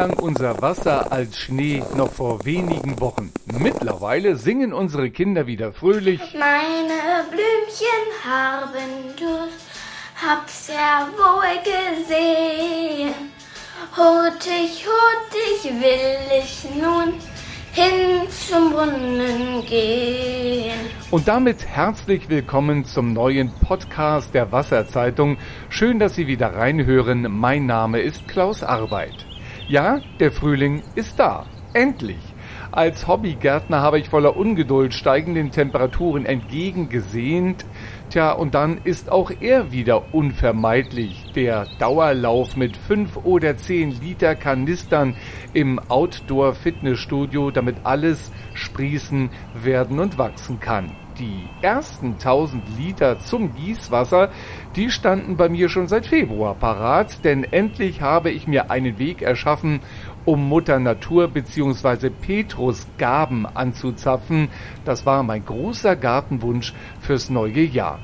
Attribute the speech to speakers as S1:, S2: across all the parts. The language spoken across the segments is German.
S1: Klang unser Wasser als Schnee noch vor wenigen Wochen. Mittlerweile singen unsere Kinder wieder fröhlich.
S2: Meine Blümchen haben Durst, hab's ja wohl gesehen. Hurtig, hurtig will ich nun hin zum Brunnen gehen.
S1: Und damit herzlich willkommen zum neuen Podcast der Wasserzeitung. Schön, dass Sie wieder reinhören. Mein Name ist Klaus Arbeit. Ja, der Frühling ist da. Endlich. Als Hobbygärtner habe ich voller Ungeduld steigenden Temperaturen entgegengesehnt. Tja, und dann ist auch er wieder unvermeidlich. Der Dauerlauf mit fünf oder zehn Liter Kanistern im Outdoor-Fitnessstudio, damit alles sprießen, werden und wachsen kann. Die ersten 1000 Liter zum Gießwasser, die standen bei mir schon seit Februar parat, denn endlich habe ich mir einen Weg erschaffen, um Mutter Natur bzw. Petrus Gaben anzuzapfen. Das war mein großer Gartenwunsch fürs neue Jahr.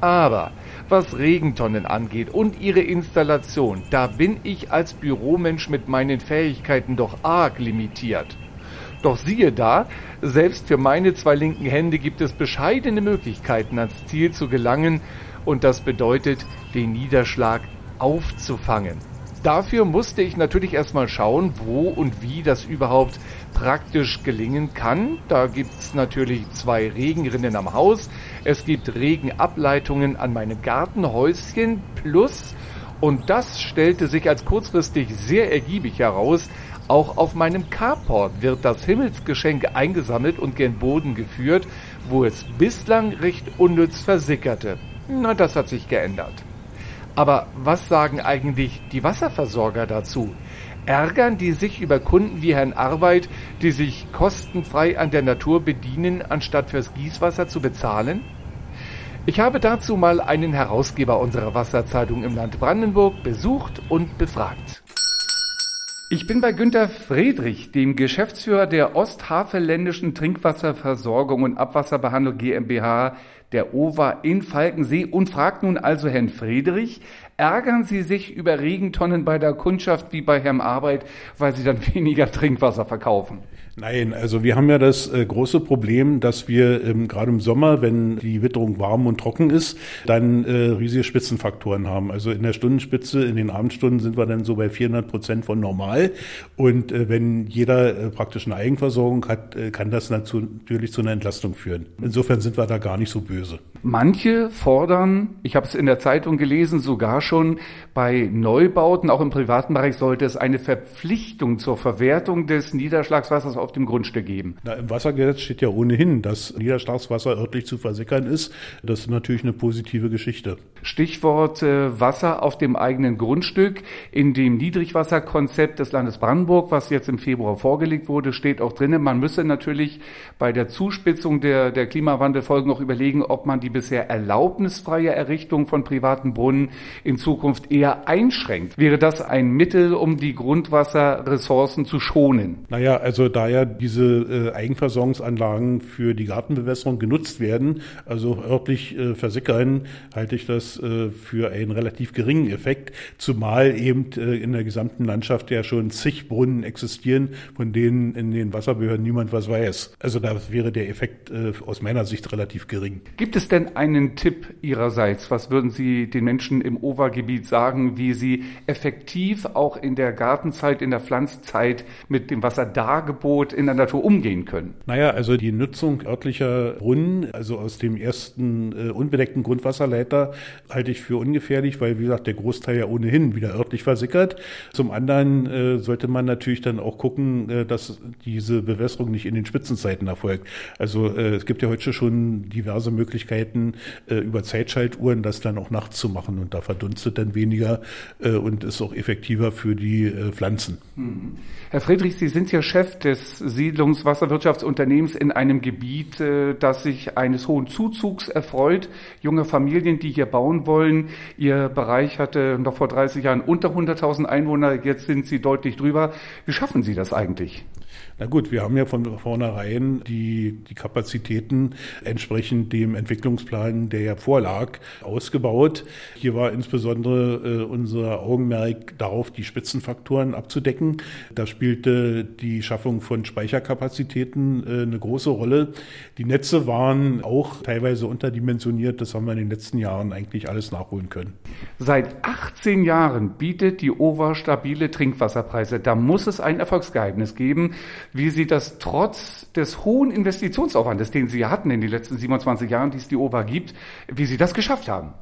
S1: Aber was Regentonnen angeht und ihre Installation, da bin ich als Büromensch mit meinen Fähigkeiten doch arg limitiert. Doch siehe da, selbst für meine zwei linken Hände gibt es bescheidene Möglichkeiten ans Ziel zu gelangen und das bedeutet, den Niederschlag aufzufangen. Dafür musste ich natürlich erstmal schauen, wo und wie das überhaupt praktisch gelingen kann. Da gibt's natürlich zwei Regenrinnen am Haus. Es gibt Regenableitungen an meinem Gartenhäuschen plus, und das stellte sich als kurzfristig sehr ergiebig heraus, auch auf meinem Carport wird das Himmelsgeschenk eingesammelt und gen Boden geführt, wo es bislang recht unnütz versickerte. Na, das hat sich geändert. Aber was sagen eigentlich die Wasserversorger dazu? Ärgern die sich über Kunden wie Herrn Arbeit, die sich kostenfrei an der Natur bedienen, anstatt fürs Gießwasser zu bezahlen? Ich habe dazu mal einen Herausgeber unserer Wasserzeitung im Land Brandenburg besucht und befragt. Ich bin bei Günter Friedrich, dem Geschäftsführer der Osthavelländischen Trinkwasserversorgung und Abwasserbehandlung GmbH der OWA in Falkensee und fragt nun also Herrn Friedrich, ärgern Sie sich über Regentonnen bei der Kundschaft wie bei Herrn Arbeit, weil Sie dann weniger Trinkwasser verkaufen?
S3: Nein, also wir haben ja das äh, große Problem, dass wir ähm, gerade im Sommer, wenn die Witterung warm und trocken ist, dann äh, riesige Spitzenfaktoren haben. Also in der Stundenspitze, in den Abendstunden sind wir dann so bei 400 Prozent von normal. Und äh, wenn jeder äh, praktisch eine Eigenversorgung hat, äh, kann das natürlich zu einer Entlastung führen. Insofern sind wir da gar nicht so böse.
S1: Manche fordern, ich habe es in der Zeitung gelesen, sogar schon bei Neubauten, auch im privaten Bereich, sollte es eine Verpflichtung zur Verwertung des Niederschlagswassers auf dem Grundstück geben.
S3: Na, Im Wassergesetz steht ja ohnehin, dass Niederschlagswasser örtlich zu versickern ist. Das ist natürlich eine positive Geschichte.
S1: Stichwort äh, Wasser auf dem eigenen Grundstück. In dem Niedrigwasserkonzept des Landes Brandenburg, was jetzt im Februar vorgelegt wurde, steht auch drinnen, man müsse natürlich bei der Zuspitzung der, der Klimawandelfolgen noch überlegen, ob man die bisher erlaubnisfreie Errichtung von privaten Brunnen in Zukunft eher einschränkt. Wäre das ein Mittel, um die Grundwasserressourcen zu schonen?
S3: Naja, also da ja diese äh, Eigenversorgungsanlagen für die Gartenbewässerung genutzt werden, also örtlich äh, versickern, halte ich das äh, für einen relativ geringen Effekt, zumal eben äh, in der gesamten Landschaft ja schon zig Brunnen existieren, von denen in den Wasserbehörden niemand was weiß. Also da wäre der Effekt äh, aus meiner Sicht relativ gering.
S1: Gibt es denn einen Tipp Ihrerseits? Was würden Sie den Menschen im Overgebiet sagen, wie sie effektiv auch in der Gartenzeit, in der Pflanzzeit mit dem Wasserdargebot in der Natur umgehen können?
S3: Naja, also die Nutzung örtlicher Brunnen, also aus dem ersten äh, unbedeckten Grundwasserleiter, halte ich für ungefährlich, weil, wie gesagt, der Großteil ja ohnehin wieder örtlich versickert. Zum anderen äh, sollte man natürlich dann auch gucken, äh, dass diese Bewässerung nicht in den Spitzenzeiten erfolgt. Also äh, es gibt ja heute schon diverse Möglichkeiten, Möglichkeiten, äh, über Zeitschaltuhren das dann auch nachts zu machen. Und da verdunstet dann weniger äh, und ist auch effektiver für die äh, Pflanzen.
S1: Hm. Herr Friedrich, Sie sind ja Chef des Siedlungswasserwirtschaftsunternehmens in einem Gebiet, äh, das sich eines hohen Zuzugs erfreut. Junge Familien, die hier bauen wollen. Ihr Bereich hatte noch vor 30 Jahren unter 100.000 Einwohner, jetzt sind Sie deutlich drüber. Wie schaffen Sie das eigentlich?
S3: Na gut, wir haben ja von vornherein die, die Kapazitäten entsprechend dem Entwicklungsplan, der ja vorlag, ausgebaut. Hier war insbesondere äh, unser Augenmerk darauf, die Spitzenfaktoren abzudecken. Da spielte die Schaffung von Speicherkapazitäten äh, eine große Rolle. Die Netze waren auch teilweise unterdimensioniert. Das haben wir in den letzten Jahren eigentlich alles nachholen können.
S1: Seit 18 Jahren bietet die OVA stabile Trinkwasserpreise. Da muss es ein Erfolgsgeheimnis geben wie Sie das trotz des hohen Investitionsaufwandes, den Sie hatten in den letzten 27 Jahren, die es die OVA gibt, wie Sie das geschafft haben.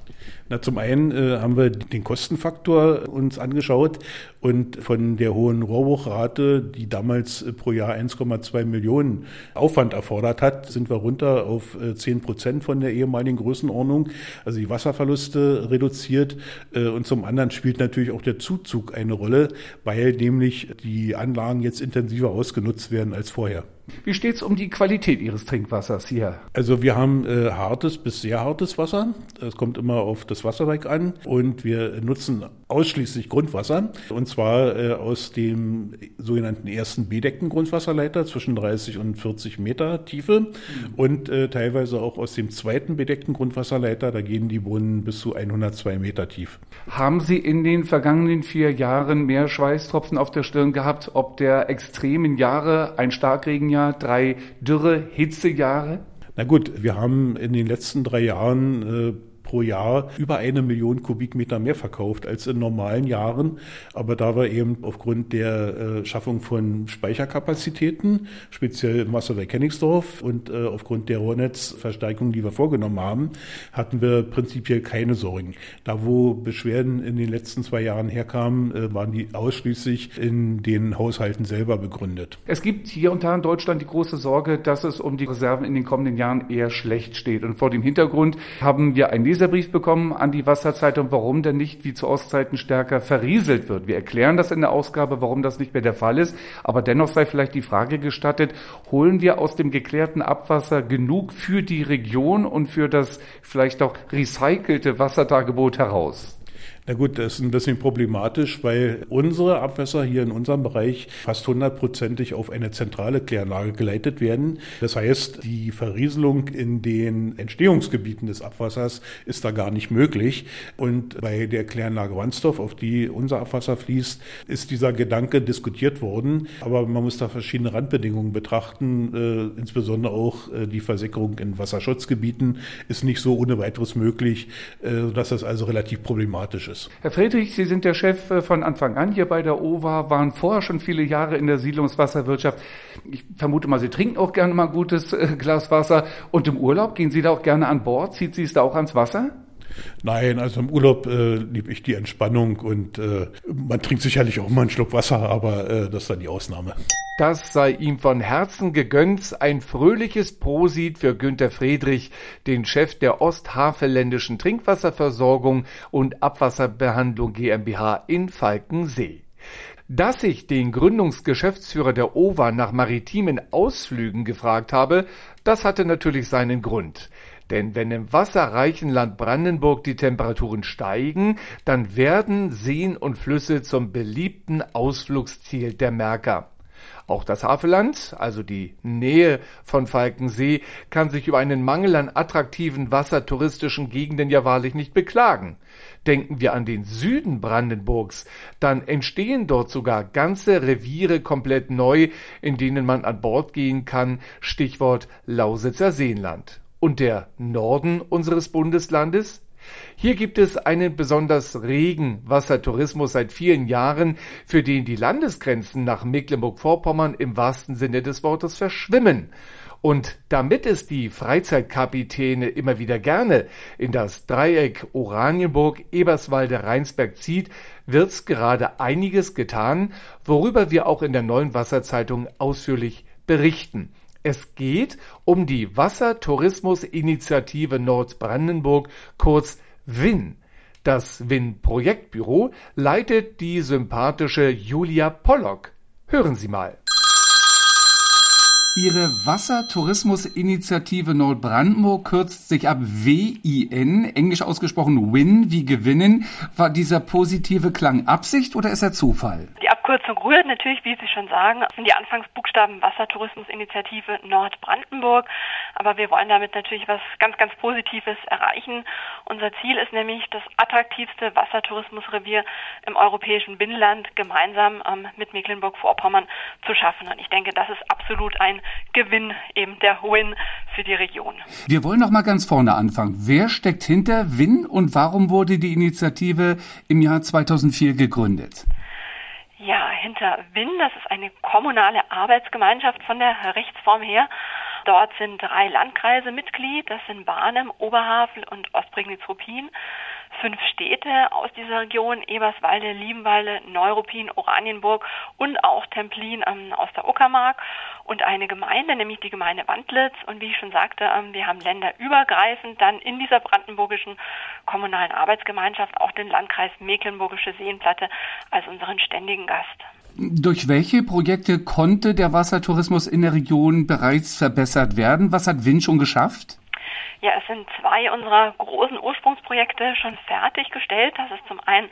S3: Na, zum einen äh, haben wir den Kostenfaktor uns angeschaut und von der hohen Rohrbruchrate, die damals äh, pro Jahr 1,2 Millionen Aufwand erfordert hat, sind wir runter auf äh, 10 Prozent von der ehemaligen Größenordnung. Also die Wasserverluste reduziert äh, und zum anderen spielt natürlich auch der Zuzug eine Rolle, weil nämlich die Anlagen jetzt intensiver ausgenutzt werden als vorher.
S1: Wie steht es um die Qualität Ihres Trinkwassers hier?
S3: Also wir haben äh, hartes bis sehr hartes Wasser. Es kommt immer auf das Wasserwerk an und wir nutzen ausschließlich Grundwasser und zwar äh, aus dem sogenannten ersten bedeckten Grundwasserleiter zwischen 30 und 40 Meter Tiefe mhm. und äh, teilweise auch aus dem zweiten bedeckten Grundwasserleiter. Da gehen die Brunnen bis zu 102 Meter tief.
S1: Haben Sie in den vergangenen vier Jahren mehr Schweißtropfen auf der Stirn gehabt, ob der extremen Jahre, ein Starkregenjahr, drei Dürre, Hitzejahre?
S3: Na gut, wir haben in den letzten drei Jahren äh, pro Jahr über eine Million Kubikmeter mehr verkauft als in normalen Jahren. Aber da wir eben aufgrund der äh, Schaffung von Speicherkapazitäten, speziell im Wasserwerk Kenningsdorf und äh, aufgrund der Rohrnetzverstärkung, die wir vorgenommen haben, hatten wir prinzipiell keine Sorgen. Da, wo Beschwerden in den letzten zwei Jahren herkamen, äh, waren die ausschließlich in den Haushalten selber begründet.
S1: Es gibt hier und da in Deutschland die große Sorge, dass es um die Reserven in den kommenden Jahren eher schlecht steht. Und vor dem Hintergrund haben wir ein Leserbrief bekommen an die Wasserzeitung, warum denn nicht wie zu Ostzeiten stärker verrieselt wird. Wir erklären das in der Ausgabe, warum das nicht mehr der Fall ist. Aber dennoch sei vielleicht die Frage gestattet, holen wir aus dem geklärten Abwasser genug für die Region und für das vielleicht auch recycelte Wassertagebot heraus?
S3: Na gut, das ist ein bisschen problematisch, weil unsere Abwässer hier in unserem Bereich fast hundertprozentig auf eine zentrale Kläranlage geleitet werden. Das heißt, die Verrieselung in den Entstehungsgebieten des Abwassers ist da gar nicht möglich. Und bei der Kläranlage Wandsdorf, auf die unser Abwasser fließt, ist dieser Gedanke diskutiert worden. Aber man muss da verschiedene Randbedingungen betrachten. Äh, insbesondere auch äh, die Versickerung in Wasserschutzgebieten ist nicht so ohne weiteres möglich, äh, dass das also relativ problematisch ist.
S1: Ist. Herr Friedrich, Sie sind der Chef äh, von Anfang an hier bei der OVA, waren vorher schon viele Jahre in der Siedlungswasserwirtschaft. Ich vermute mal, Sie trinken auch gerne mal gutes äh, Glas Wasser. Und im Urlaub gehen Sie da auch gerne an Bord? Zieht Sie es da auch ans Wasser?
S3: Nein, also im Urlaub äh, liebe ich die Entspannung und äh, man trinkt sicherlich auch mal einen Schluck Wasser, aber äh, das ist dann die Ausnahme.
S1: Das sei ihm von Herzen gegönnt. Ein fröhliches Prosit für Günter Friedrich, den Chef der Osthavelländischen Trinkwasserversorgung und Abwasserbehandlung GmbH in Falkensee. Dass ich den Gründungsgeschäftsführer der OVA nach maritimen Ausflügen gefragt habe, das hatte natürlich seinen Grund. Denn wenn im wasserreichen Land Brandenburg die Temperaturen steigen, dann werden Seen und Flüsse zum beliebten Ausflugsziel der Merker. Auch das Havelland, also die Nähe von Falkensee, kann sich über einen Mangel an attraktiven wassertouristischen Gegenden ja wahrlich nicht beklagen. Denken wir an den Süden Brandenburgs, dann entstehen dort sogar ganze Reviere komplett neu, in denen man an Bord gehen kann, Stichwort Lausitzer Seenland. Und der Norden unseres Bundeslandes? Hier gibt es einen besonders regen Wassertourismus seit vielen Jahren, für den die Landesgrenzen nach Mecklenburg-Vorpommern im wahrsten Sinne des Wortes verschwimmen. Und damit es die Freizeitkapitäne immer wieder gerne in das Dreieck Oranienburg, Eberswalde, Rheinsberg zieht, wird's gerade einiges getan, worüber wir auch in der neuen Wasserzeitung ausführlich berichten. Es geht um die Wassertourismusinitiative Nordbrandenburg, kurz WIN. Das WIN-Projektbüro leitet die sympathische Julia Pollock. Hören Sie mal. Ihre Wassertourismusinitiative Nordbrandenburg kürzt sich ab WIN, englisch ausgesprochen Win wie gewinnen. War dieser positive Klang Absicht oder ist er Zufall?
S4: Die Kurz und natürlich, wie Sie schon sagen, sind die Anfangsbuchstaben Wassertourismusinitiative Nordbrandenburg. Aber wir wollen damit natürlich was ganz, ganz Positives erreichen. Unser Ziel ist nämlich, das attraktivste Wassertourismusrevier im europäischen Binnenland gemeinsam ähm, mit Mecklenburg-Vorpommern zu schaffen. Und ich denke, das ist absolut ein Gewinn, eben der Win für die Region.
S5: Wir wollen noch mal ganz vorne anfangen. Wer steckt hinter WIN und warum wurde die Initiative im Jahr 2004 gegründet?
S4: Ja, hinter WIN, das ist eine kommunale Arbeitsgemeinschaft von der Rechtsform her. Dort sind drei Landkreise Mitglied, das sind Barnem, Oberhavel und Ostprignitz-Ruppin fünf Städte aus dieser Region, Eberswalde, Liebenwalde, Neuruppin, Oranienburg und auch Templin ähm, aus der Uckermark und eine Gemeinde, nämlich die Gemeinde Wandlitz. Und wie ich schon sagte, ähm, wir haben länderübergreifend dann in dieser brandenburgischen kommunalen Arbeitsgemeinschaft auch den Landkreis Mecklenburgische Seenplatte als unseren ständigen Gast.
S5: Durch welche Projekte konnte der Wassertourismus in der Region bereits verbessert werden? Was hat Win schon geschafft?
S4: Ja, es sind zwei unserer großen Ursprungsprojekte schon fertiggestellt. Das ist zum einen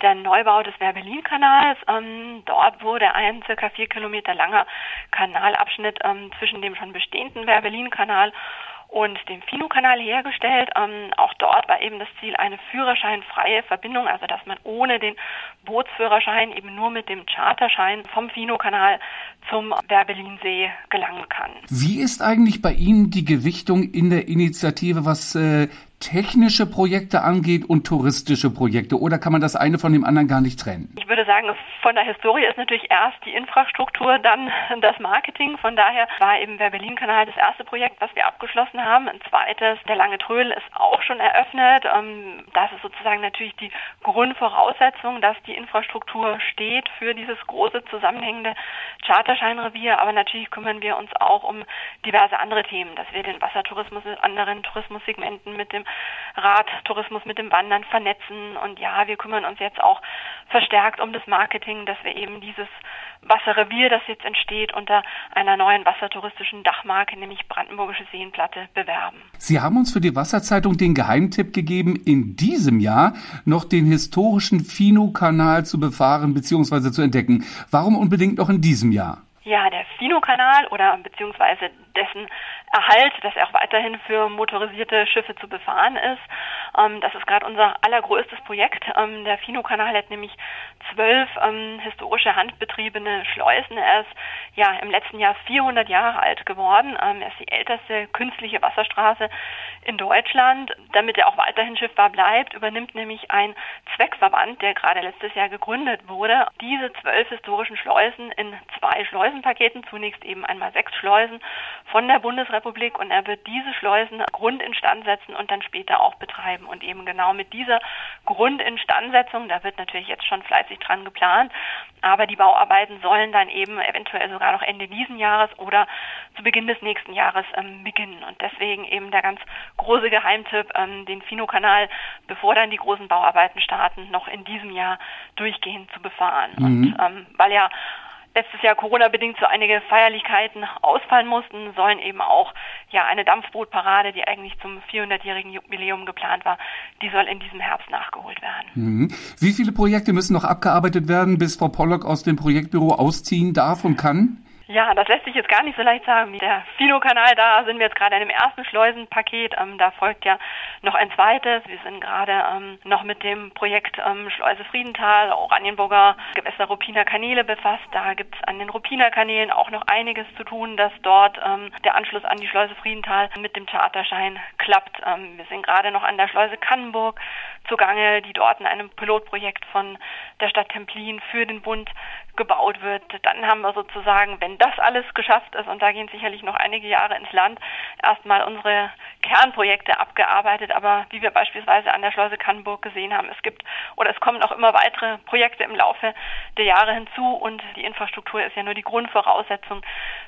S4: der Neubau des Werbelin-Kanals. Ähm, dort wurde ein circa vier Kilometer langer Kanalabschnitt ähm, zwischen dem schon bestehenden Werbelin-Kanal und dem Fino-Kanal hergestellt. Ähm, auch dort war eben das Ziel eine führerscheinfreie Verbindung, also dass man ohne den Bootsführerschein eben nur mit dem Charterschein vom Fino-Kanal zum Werbelinsee gelangen kann.
S5: Wie ist eigentlich bei Ihnen die Gewichtung in der Initiative, was äh, technische Projekte angeht und touristische Projekte? Oder kann man das eine von dem anderen gar nicht trennen?
S4: Ich würde sagen, von der Historie ist natürlich erst die Infrastruktur, dann das Marketing. Von daher war eben der Berlin-Kanal das erste Projekt, was wir abgeschlossen haben. Ein zweites, der Lange Trödel, ist auch schon eröffnet. Ähm, das ist sozusagen natürlich die Grundvoraussetzung, dass die Infrastruktur steht für dieses große zusammenhängende Charterscheinrevier. Aber natürlich kümmern wir uns auch um diverse andere Themen, dass wir den Wassertourismus mit anderen Tourismussegmenten mit dem Radtourismus mit dem Wandern vernetzen. Und ja, wir kümmern uns jetzt auch verstärkt um das Marketing, dass wir eben dieses Wasserrevier, das jetzt entsteht, unter einer neuen wassertouristischen Dachmarke, nämlich Brandenburgische Seenplatte, bewerben.
S5: Sie haben uns für die Wasserzeitung den Geheimtipp gegeben, in diesem Jahr noch den historischen Fino-Kanal zu befahren bzw. zu entdecken. Warum unbedingt noch in diesem Jahr?
S4: Ja, der Fino-Kanal oder beziehungsweise dessen Erhalt, dass er auch weiterhin für motorisierte Schiffe zu befahren ist. Ähm, das ist gerade unser allergrößtes Projekt. Ähm, der Fino-Kanal hat nämlich zwölf ähm, historische handbetriebene Schleusen. Er ist ja im letzten Jahr 400 Jahre alt geworden. Ähm, er ist die älteste künstliche Wasserstraße in Deutschland. Damit er auch weiterhin schiffbar bleibt, übernimmt nämlich ein Zweckverband, der gerade letztes Jahr gegründet wurde, diese zwölf historischen Schleusen in zwei Schleusenpaketen, zunächst eben einmal sechs Schleusen von der Bundesrepublik und er wird diese Schleusen grundinstand setzen und dann später auch betreiben. Und eben genau mit dieser Grundinstandsetzung, da wird natürlich jetzt schon fleißig dran geplant, aber die Bauarbeiten sollen dann eben eventuell sogar noch Ende diesen Jahres oder zu Beginn des nächsten Jahres ähm, beginnen. Und deswegen eben der ganz große Geheimtipp, ähm, den Fino-Kanal, bevor dann die großen Bauarbeiten starten, noch in diesem Jahr durchgehend zu befahren. Mhm. Und ähm, weil ja letztes Jahr Corona-bedingt so einige Feierlichkeiten ausfallen mussten, sollen eben auch ja eine Dampfbootparade, die eigentlich zum 400-jährigen Jubiläum geplant war, die soll in diesem Herbst nachgeholt werden.
S5: Mhm. Wie viele Projekte müssen noch abgearbeitet werden, bis Frau Pollock aus dem Projektbüro ausziehen darf und kann?
S4: Ja, das lässt sich jetzt gar nicht so leicht sagen. Der Fino-Kanal, da sind wir jetzt gerade in dem ersten Schleusenpaket. Ähm, da folgt ja noch ein zweites. Wir sind gerade ähm, noch mit dem Projekt ähm, Schleuse Friedenthal, Oranienburger Gewässer Ruppiner Kanäle befasst. Da gibt es an den Ruppiner Kanälen auch noch einiges zu tun, dass dort ähm, der Anschluss an die Schleuse Friedenthal mit dem Charterschein klappt. Ähm, wir sind gerade noch an der Schleuse Kannenburg zugange, die dort in einem Pilotprojekt von der Stadt Templin für den Bund gebaut wird. Dann haben wir sozusagen, wenn das alles geschafft ist, und da gehen sicherlich noch einige Jahre ins Land, erstmal unsere Kernprojekte abgearbeitet. Aber wie wir beispielsweise an der Schleuse Kannenburg gesehen haben, es gibt oder es kommen auch immer weitere Projekte im Laufe der Jahre hinzu und die Infrastruktur ist ja nur die Grundvoraussetzung.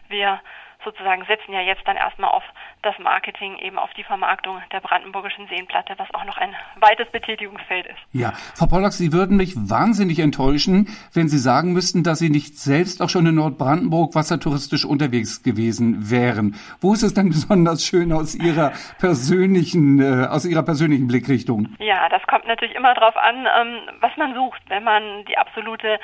S4: Wir sozusagen setzen ja jetzt dann erstmal auf das Marketing, eben auf die Vermarktung der brandenburgischen Seenplatte, was auch noch ein weites Betätigungsfeld ist.
S5: Ja, Frau Pollack, Sie würden mich wahnsinnig enttäuschen, wenn Sie sagen müssten, dass Sie nicht selbst auch schon in Nordbrandenburg wassertouristisch unterwegs gewesen wären. Wo ist es denn besonders schön aus Ihrer persönlichen, äh, aus Ihrer persönlichen Blickrichtung?
S4: Ja, das kommt natürlich immer darauf an, ähm, was man sucht. Wenn man die absolute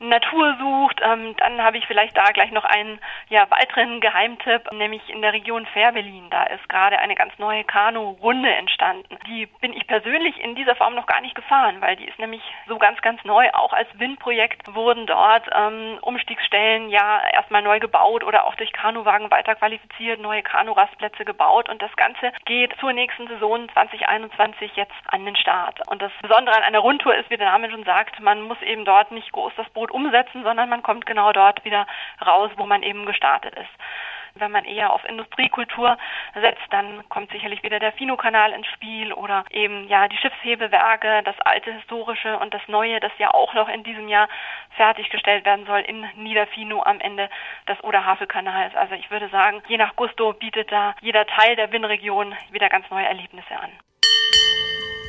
S4: Natur sucht, ähm, dann habe ich vielleicht da gleich noch einen ja, weiteren Geheimtipp, nämlich in der Region Fährberlin. Da ist gerade eine ganz neue Kanu-Runde entstanden. Die bin ich persönlich in dieser Form noch gar nicht gefahren, weil die ist nämlich so ganz, ganz neu. Auch als Windprojekt wurden dort ähm, Umstiegsstellen ja erstmal neu gebaut oder auch durch Kanuwagen weiter qualifiziert, neue Kanurastplätze gebaut und das Ganze geht zur nächsten Saison 2021 jetzt an den Start. Und das Besondere an einer Rundtour ist, wie der Name schon sagt, man muss eben dort nicht groß das Boot umsetzen, sondern man kommt genau dort wieder raus, wo man eben gestartet ist. Wenn man eher auf Industriekultur setzt, dann kommt sicherlich wieder der Fino-Kanal ins Spiel oder eben ja die Schiffshebewerke, das alte historische und das neue, das ja auch noch in diesem Jahr fertiggestellt werden soll in Niederfino am Ende des Oder-Havel-Kanals. Also ich würde sagen, je nach Gusto bietet da jeder Teil der Windregion wieder ganz neue Erlebnisse an.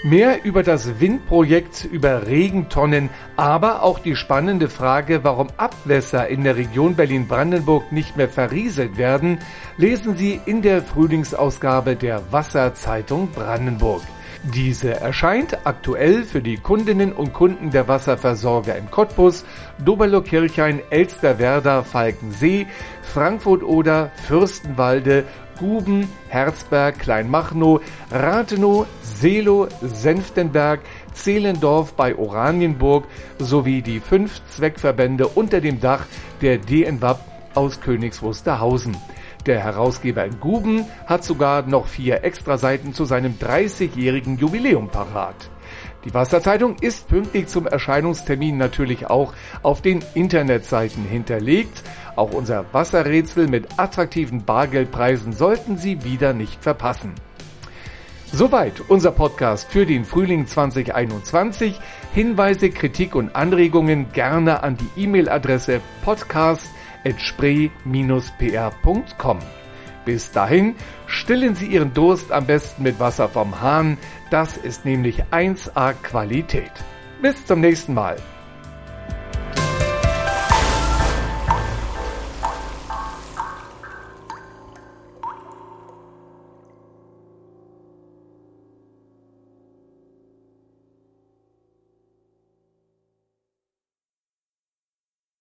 S1: Mehr über das Windprojekt, über Regentonnen, aber auch die spannende Frage, warum Abwässer in der Region Berlin-Brandenburg nicht mehr verrieselt werden, lesen Sie in der Frühlingsausgabe der Wasserzeitung Brandenburg. Diese erscheint aktuell für die Kundinnen und Kunden der Wasserversorger in Cottbus, Doberlo-Kirchhain, Elsterwerda, Falkensee, Frankfurt oder Fürstenwalde, Guben, Herzberg, Kleinmachnow, Rathenow, Seelow, Senftenberg, Zehlendorf bei Oranienburg sowie die fünf Zweckverbände unter dem Dach der DNWAP aus Königs Wusterhausen. Der Herausgeber in Guben hat sogar noch vier Extraseiten zu seinem 30-jährigen Jubiläum parat. Die Wasserzeitung ist pünktlich zum Erscheinungstermin natürlich auch auf den Internetseiten hinterlegt. Auch unser Wasserrätsel mit attraktiven Bargeldpreisen sollten Sie wieder nicht verpassen. Soweit unser Podcast für den Frühling 2021. Hinweise, Kritik und Anregungen gerne an die E-Mail-Adresse podcast.spree-pr.com. Bis dahin stillen Sie Ihren Durst am besten mit Wasser vom Hahn. Das ist nämlich 1A Qualität. Bis zum nächsten Mal.